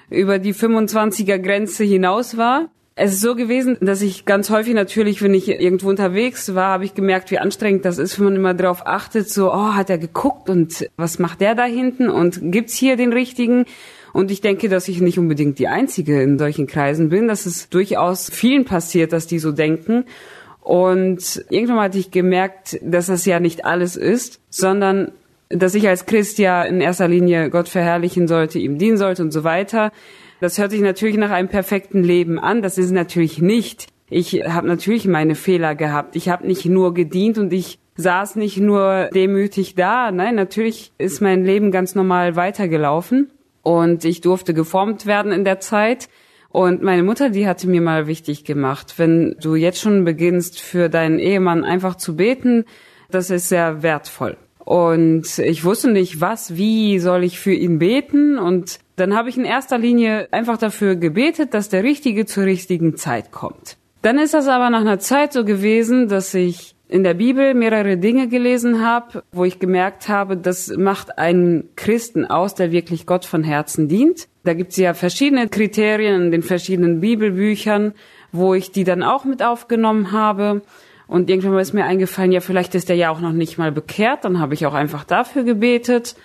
über die 25er Grenze hinaus war es ist so gewesen, dass ich ganz häufig natürlich, wenn ich irgendwo unterwegs war, habe ich gemerkt, wie anstrengend das ist, wenn man immer darauf achtet, so, oh, hat er geguckt und was macht der da hinten und gibt's hier den richtigen? Und ich denke, dass ich nicht unbedingt die Einzige in solchen Kreisen bin, dass es durchaus vielen passiert, dass die so denken. Und irgendwann hatte ich gemerkt, dass das ja nicht alles ist, sondern dass ich als Christ ja in erster Linie Gott verherrlichen sollte, ihm dienen sollte und so weiter. Das hört sich natürlich nach einem perfekten Leben an. Das ist natürlich nicht. Ich habe natürlich meine Fehler gehabt. Ich habe nicht nur gedient und ich saß nicht nur demütig da. Nein, natürlich ist mein Leben ganz normal weitergelaufen und ich durfte geformt werden in der Zeit. Und meine Mutter, die hatte mir mal wichtig gemacht, wenn du jetzt schon beginnst, für deinen Ehemann einfach zu beten, das ist sehr wertvoll. Und ich wusste nicht, was, wie soll ich für ihn beten. Und dann habe ich in erster Linie einfach dafür gebetet, dass der Richtige zur richtigen Zeit kommt. Dann ist das aber nach einer Zeit so gewesen, dass ich in der Bibel mehrere Dinge gelesen habe, wo ich gemerkt habe, das macht einen Christen aus, der wirklich Gott von Herzen dient. Da gibt es ja verschiedene Kriterien in den verschiedenen Bibelbüchern, wo ich die dann auch mit aufgenommen habe. Und irgendwann ist mir eingefallen, ja, vielleicht ist er ja auch noch nicht mal bekehrt. Dann habe ich auch einfach dafür gebetet.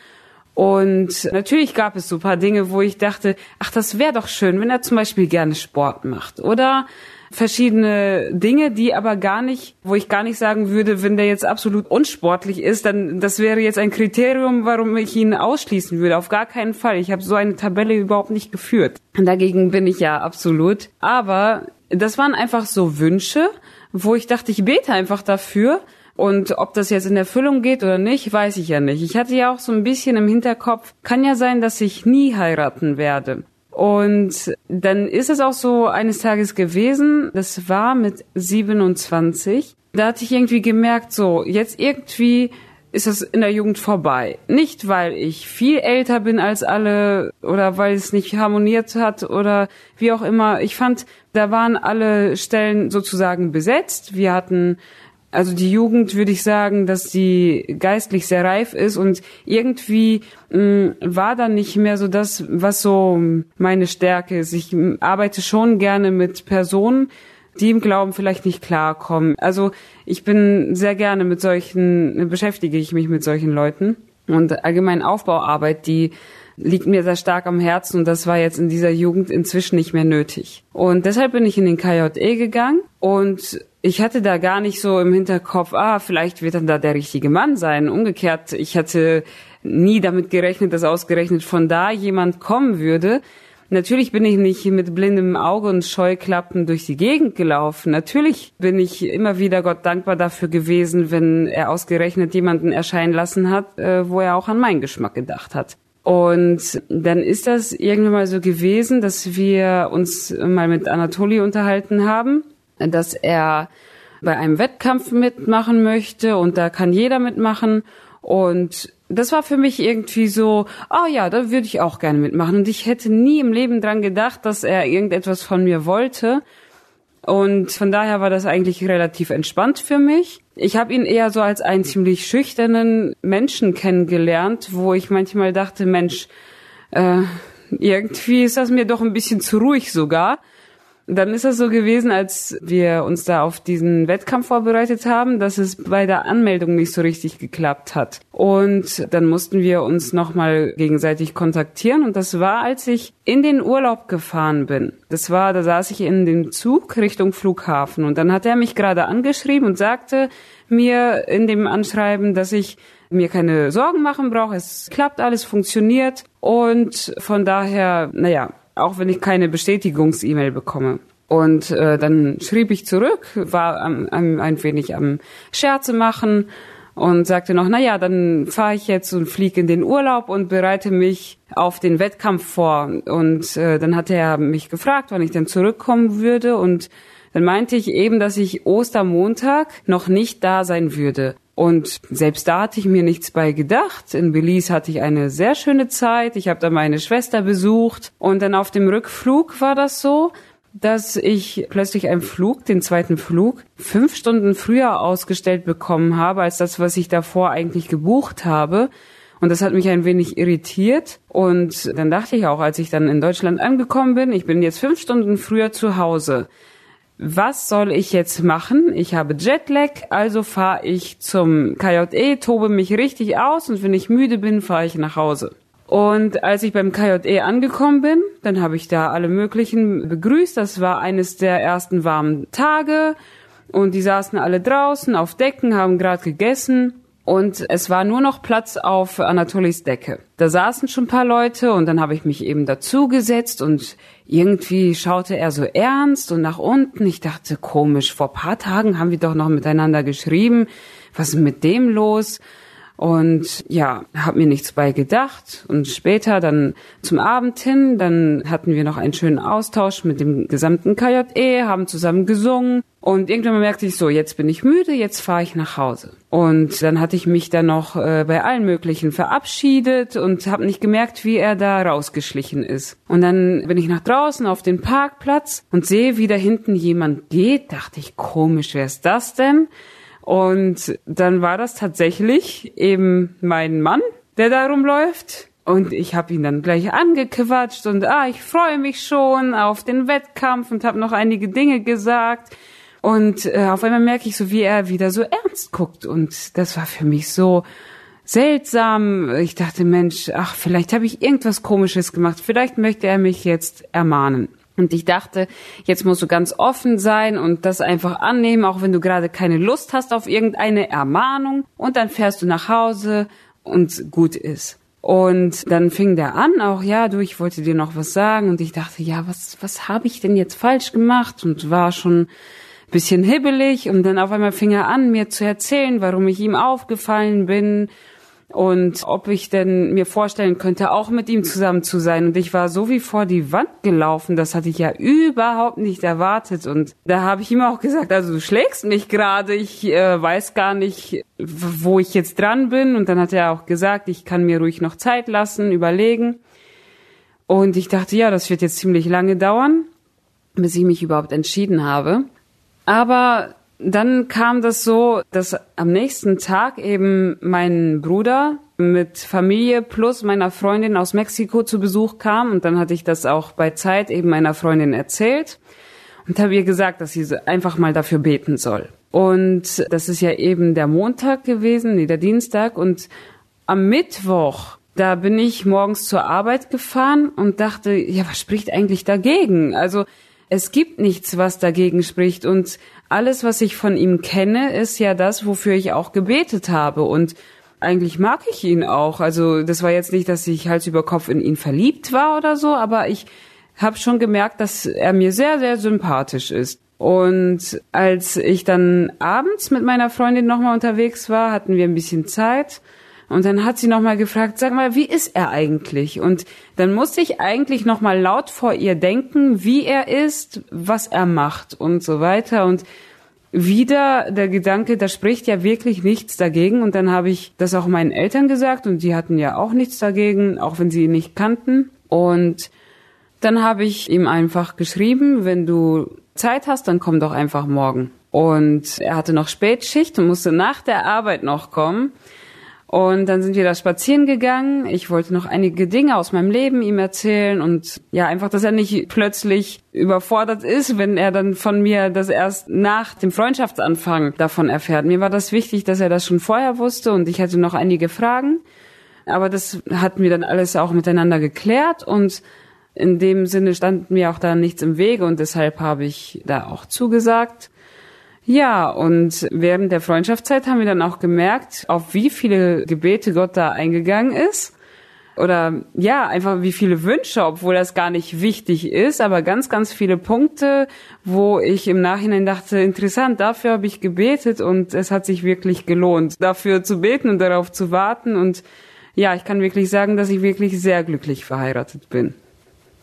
Und natürlich gab es so paar Dinge, wo ich dachte, ach, das wäre doch schön, wenn er zum Beispiel gerne Sport macht. Oder verschiedene Dinge, die aber gar nicht, wo ich gar nicht sagen würde, wenn der jetzt absolut unsportlich ist, dann das wäre jetzt ein Kriterium, warum ich ihn ausschließen würde. Auf gar keinen Fall. Ich habe so eine Tabelle überhaupt nicht geführt. Dagegen bin ich ja absolut. Aber das waren einfach so Wünsche, wo ich dachte, ich bete einfach dafür. Und ob das jetzt in Erfüllung geht oder nicht, weiß ich ja nicht. Ich hatte ja auch so ein bisschen im Hinterkopf, kann ja sein, dass ich nie heiraten werde. Und dann ist es auch so eines Tages gewesen, das war mit 27. Da hatte ich irgendwie gemerkt, so, jetzt irgendwie ist das in der Jugend vorbei. Nicht, weil ich viel älter bin als alle oder weil es nicht harmoniert hat oder wie auch immer. Ich fand, da waren alle Stellen sozusagen besetzt. Wir hatten also die Jugend würde ich sagen, dass die geistlich sehr reif ist und irgendwie mh, war dann nicht mehr so das, was so meine Stärke ist. Ich arbeite schon gerne mit Personen, die im Glauben vielleicht nicht klarkommen. Also ich bin sehr gerne mit solchen, beschäftige ich mich mit solchen Leuten. Und allgemein Aufbauarbeit, die liegt mir sehr stark am Herzen und das war jetzt in dieser Jugend inzwischen nicht mehr nötig. Und deshalb bin ich in den KJE gegangen und ich hatte da gar nicht so im Hinterkopf, ah, vielleicht wird dann da der richtige Mann sein. Umgekehrt, ich hatte nie damit gerechnet, dass ausgerechnet von da jemand kommen würde. Natürlich bin ich nicht mit blindem Auge und Scheuklappen durch die Gegend gelaufen. Natürlich bin ich immer wieder Gott dankbar dafür gewesen, wenn er ausgerechnet jemanden erscheinen lassen hat, äh, wo er auch an meinen Geschmack gedacht hat. Und dann ist das irgendwann mal so gewesen, dass wir uns mal mit Anatoli unterhalten haben, dass er bei einem Wettkampf mitmachen möchte und da kann jeder mitmachen Und das war für mich irgendwie so, oh ja, da würde ich auch gerne mitmachen. Und ich hätte nie im Leben dran gedacht, dass er irgendetwas von mir wollte. Und von daher war das eigentlich relativ entspannt für mich. Ich habe ihn eher so als einen ziemlich schüchternen Menschen kennengelernt, wo ich manchmal dachte, Mensch, äh, irgendwie ist das mir doch ein bisschen zu ruhig sogar. Dann ist es so gewesen, als wir uns da auf diesen Wettkampf vorbereitet haben, dass es bei der Anmeldung nicht so richtig geklappt hat. Und dann mussten wir uns nochmal gegenseitig kontaktieren. Und das war, als ich in den Urlaub gefahren bin. Das war, da saß ich in dem Zug Richtung Flughafen. Und dann hat er mich gerade angeschrieben und sagte mir in dem Anschreiben, dass ich mir keine Sorgen machen brauche. Es klappt, alles funktioniert. Und von daher, naja, auch wenn ich keine Bestätigungs-E-Mail bekomme. Und äh, dann schrieb ich zurück, war am, am, ein wenig am Scherze machen und sagte noch, na ja, dann fahre ich jetzt und fliege in den Urlaub und bereite mich auf den Wettkampf vor. Und äh, dann hat er mich gefragt, wann ich denn zurückkommen würde und dann meinte ich eben, dass ich Ostermontag noch nicht da sein würde. Und selbst da hatte ich mir nichts bei gedacht. In Belize hatte ich eine sehr schöne Zeit. Ich habe da meine Schwester besucht. Und dann auf dem Rückflug war das so, dass ich plötzlich einen Flug, den zweiten Flug, fünf Stunden früher ausgestellt bekommen habe, als das, was ich davor eigentlich gebucht habe. Und das hat mich ein wenig irritiert. Und dann dachte ich auch, als ich dann in Deutschland angekommen bin, ich bin jetzt fünf Stunden früher zu Hause was soll ich jetzt machen? Ich habe Jetlag, also fahre ich zum KJE, tobe mich richtig aus und wenn ich müde bin, fahre ich nach Hause. Und als ich beim KJE angekommen bin, dann habe ich da alle möglichen begrüßt. Das war eines der ersten warmen Tage und die saßen alle draußen auf Decken, haben gerade gegessen und es war nur noch Platz auf Anatolis Decke. Da saßen schon ein paar Leute und dann habe ich mich eben dazugesetzt und irgendwie schaute er so ernst und nach unten. Ich dachte, komisch, vor paar Tagen haben wir doch noch miteinander geschrieben. Was ist mit dem los? Und ja, hab mir nichts bei gedacht. Und später dann zum Abend hin, dann hatten wir noch einen schönen Austausch mit dem gesamten KJE, haben zusammen gesungen. Und irgendwann merkte ich so, jetzt bin ich müde, jetzt fahre ich nach Hause. Und dann hatte ich mich dann noch äh, bei allen möglichen verabschiedet und habe nicht gemerkt, wie er da rausgeschlichen ist. Und dann bin ich nach draußen auf den Parkplatz und sehe, wie da hinten jemand geht. Dachte ich, komisch, wer ist das denn? Und dann war das tatsächlich eben mein Mann, der da rumläuft. Und ich habe ihn dann gleich angequatscht und ah, ich freue mich schon auf den Wettkampf und habe noch einige Dinge gesagt. Und äh, auf einmal merke ich so, wie er wieder so ernst guckt. Und das war für mich so seltsam. Ich dachte, Mensch, ach, vielleicht habe ich irgendwas Komisches gemacht. Vielleicht möchte er mich jetzt ermahnen. Und ich dachte, jetzt musst du ganz offen sein und das einfach annehmen, auch wenn du gerade keine Lust hast auf irgendeine Ermahnung. Und dann fährst du nach Hause und gut ist. Und dann fing der an, auch ja, du, ich wollte dir noch was sagen. Und ich dachte, ja, was, was habe ich denn jetzt falsch gemacht? Und war schon bisschen hibbelig. Und dann auf einmal fing er an, mir zu erzählen, warum ich ihm aufgefallen bin und ob ich denn mir vorstellen könnte, auch mit ihm zusammen zu sein. Und ich war so wie vor die Wand gelaufen, das hatte ich ja überhaupt nicht erwartet. Und da habe ich ihm auch gesagt, also du schlägst mich gerade, ich äh, weiß gar nicht, wo ich jetzt dran bin. Und dann hat er auch gesagt, ich kann mir ruhig noch Zeit lassen, überlegen. Und ich dachte, ja, das wird jetzt ziemlich lange dauern, bis ich mich überhaupt entschieden habe. Aber dann kam das so, dass am nächsten Tag eben mein Bruder mit Familie plus meiner Freundin aus Mexiko zu Besuch kam und dann hatte ich das auch bei Zeit eben meiner Freundin erzählt und habe ihr gesagt, dass sie einfach mal dafür beten soll. Und das ist ja eben der Montag gewesen, nee, der Dienstag und am Mittwoch da bin ich morgens zur Arbeit gefahren und dachte, ja, was spricht eigentlich dagegen? Also es gibt nichts, was dagegen spricht und alles, was ich von ihm kenne, ist ja das, wofür ich auch gebetet habe und eigentlich mag ich ihn auch. Also das war jetzt nicht, dass ich Hals über Kopf in ihn verliebt war oder so, aber ich habe schon gemerkt, dass er mir sehr, sehr sympathisch ist. Und als ich dann abends mit meiner Freundin nochmal unterwegs war, hatten wir ein bisschen Zeit und dann hat sie nochmal gefragt, sag mal, wie ist er eigentlich? Und dann musste ich eigentlich nochmal laut vor ihr denken, wie er ist, was er macht und so weiter. Und wieder der Gedanke, da spricht ja wirklich nichts dagegen. Und dann habe ich das auch meinen Eltern gesagt und die hatten ja auch nichts dagegen, auch wenn sie ihn nicht kannten. Und dann habe ich ihm einfach geschrieben, wenn du Zeit hast, dann komm doch einfach morgen. Und er hatte noch Spätschicht und musste nach der Arbeit noch kommen. Und dann sind wir da spazieren gegangen. Ich wollte noch einige Dinge aus meinem Leben ihm erzählen und ja, einfach, dass er nicht plötzlich überfordert ist, wenn er dann von mir das erst nach dem Freundschaftsanfang davon erfährt. Mir war das wichtig, dass er das schon vorher wusste und ich hatte noch einige Fragen. Aber das hatten wir dann alles auch miteinander geklärt und in dem Sinne stand mir auch da nichts im Wege und deshalb habe ich da auch zugesagt. Ja, und während der Freundschaftszeit haben wir dann auch gemerkt, auf wie viele Gebete Gott da eingegangen ist. Oder ja, einfach wie viele Wünsche, obwohl das gar nicht wichtig ist, aber ganz, ganz viele Punkte, wo ich im Nachhinein dachte, interessant, dafür habe ich gebetet und es hat sich wirklich gelohnt, dafür zu beten und darauf zu warten. Und ja, ich kann wirklich sagen, dass ich wirklich sehr glücklich verheiratet bin.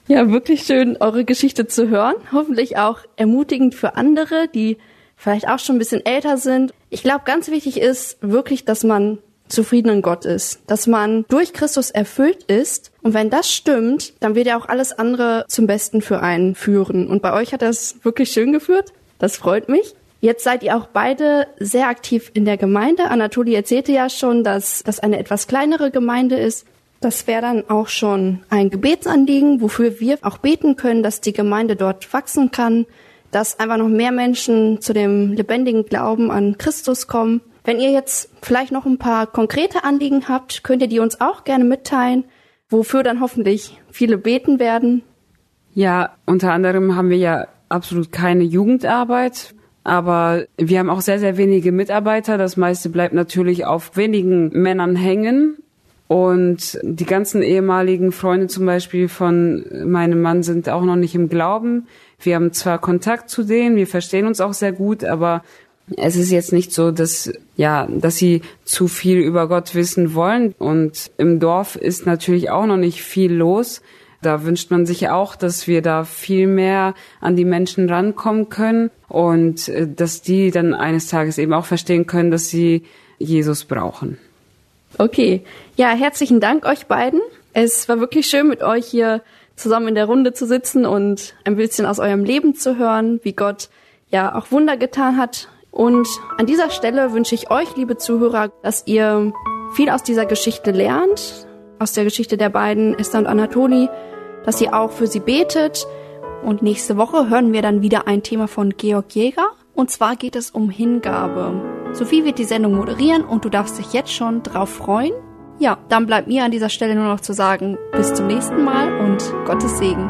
Ja, wirklich schön, eure Geschichte zu hören. Hoffentlich auch ermutigend für andere, die vielleicht auch schon ein bisschen älter sind. Ich glaube, ganz wichtig ist wirklich, dass man zufrieden in Gott ist, dass man durch Christus erfüllt ist. Und wenn das stimmt, dann wird ja auch alles andere zum Besten für einen führen. Und bei euch hat das wirklich schön geführt. Das freut mich. Jetzt seid ihr auch beide sehr aktiv in der Gemeinde. Anatoli erzählte ja schon, dass das eine etwas kleinere Gemeinde ist. Das wäre dann auch schon ein Gebetsanliegen, wofür wir auch beten können, dass die Gemeinde dort wachsen kann, dass einfach noch mehr Menschen zu dem lebendigen Glauben an Christus kommen. Wenn ihr jetzt vielleicht noch ein paar konkrete Anliegen habt, könnt ihr die uns auch gerne mitteilen, wofür dann hoffentlich viele beten werden. Ja, unter anderem haben wir ja absolut keine Jugendarbeit, aber wir haben auch sehr, sehr wenige Mitarbeiter. Das meiste bleibt natürlich auf wenigen Männern hängen. Und die ganzen ehemaligen Freunde zum Beispiel von meinem Mann sind auch noch nicht im Glauben. Wir haben zwar Kontakt zu denen, wir verstehen uns auch sehr gut, aber es ist jetzt nicht so, dass, ja, dass sie zu viel über Gott wissen wollen. Und im Dorf ist natürlich auch noch nicht viel los. Da wünscht man sich auch, dass wir da viel mehr an die Menschen rankommen können und äh, dass die dann eines Tages eben auch verstehen können, dass sie Jesus brauchen. Okay. Ja, herzlichen Dank euch beiden. Es war wirklich schön mit euch hier zusammen in der Runde zu sitzen und ein bisschen aus eurem Leben zu hören, wie Gott ja auch Wunder getan hat. Und an dieser Stelle wünsche ich euch, liebe Zuhörer, dass ihr viel aus dieser Geschichte lernt, aus der Geschichte der beiden Esther und Anatoli, dass ihr auch für sie betet. Und nächste Woche hören wir dann wieder ein Thema von Georg Jäger. Und zwar geht es um Hingabe. Sophie wird die Sendung moderieren und du darfst dich jetzt schon drauf freuen. Ja, dann bleibt mir an dieser Stelle nur noch zu sagen, bis zum nächsten Mal und Gottes Segen.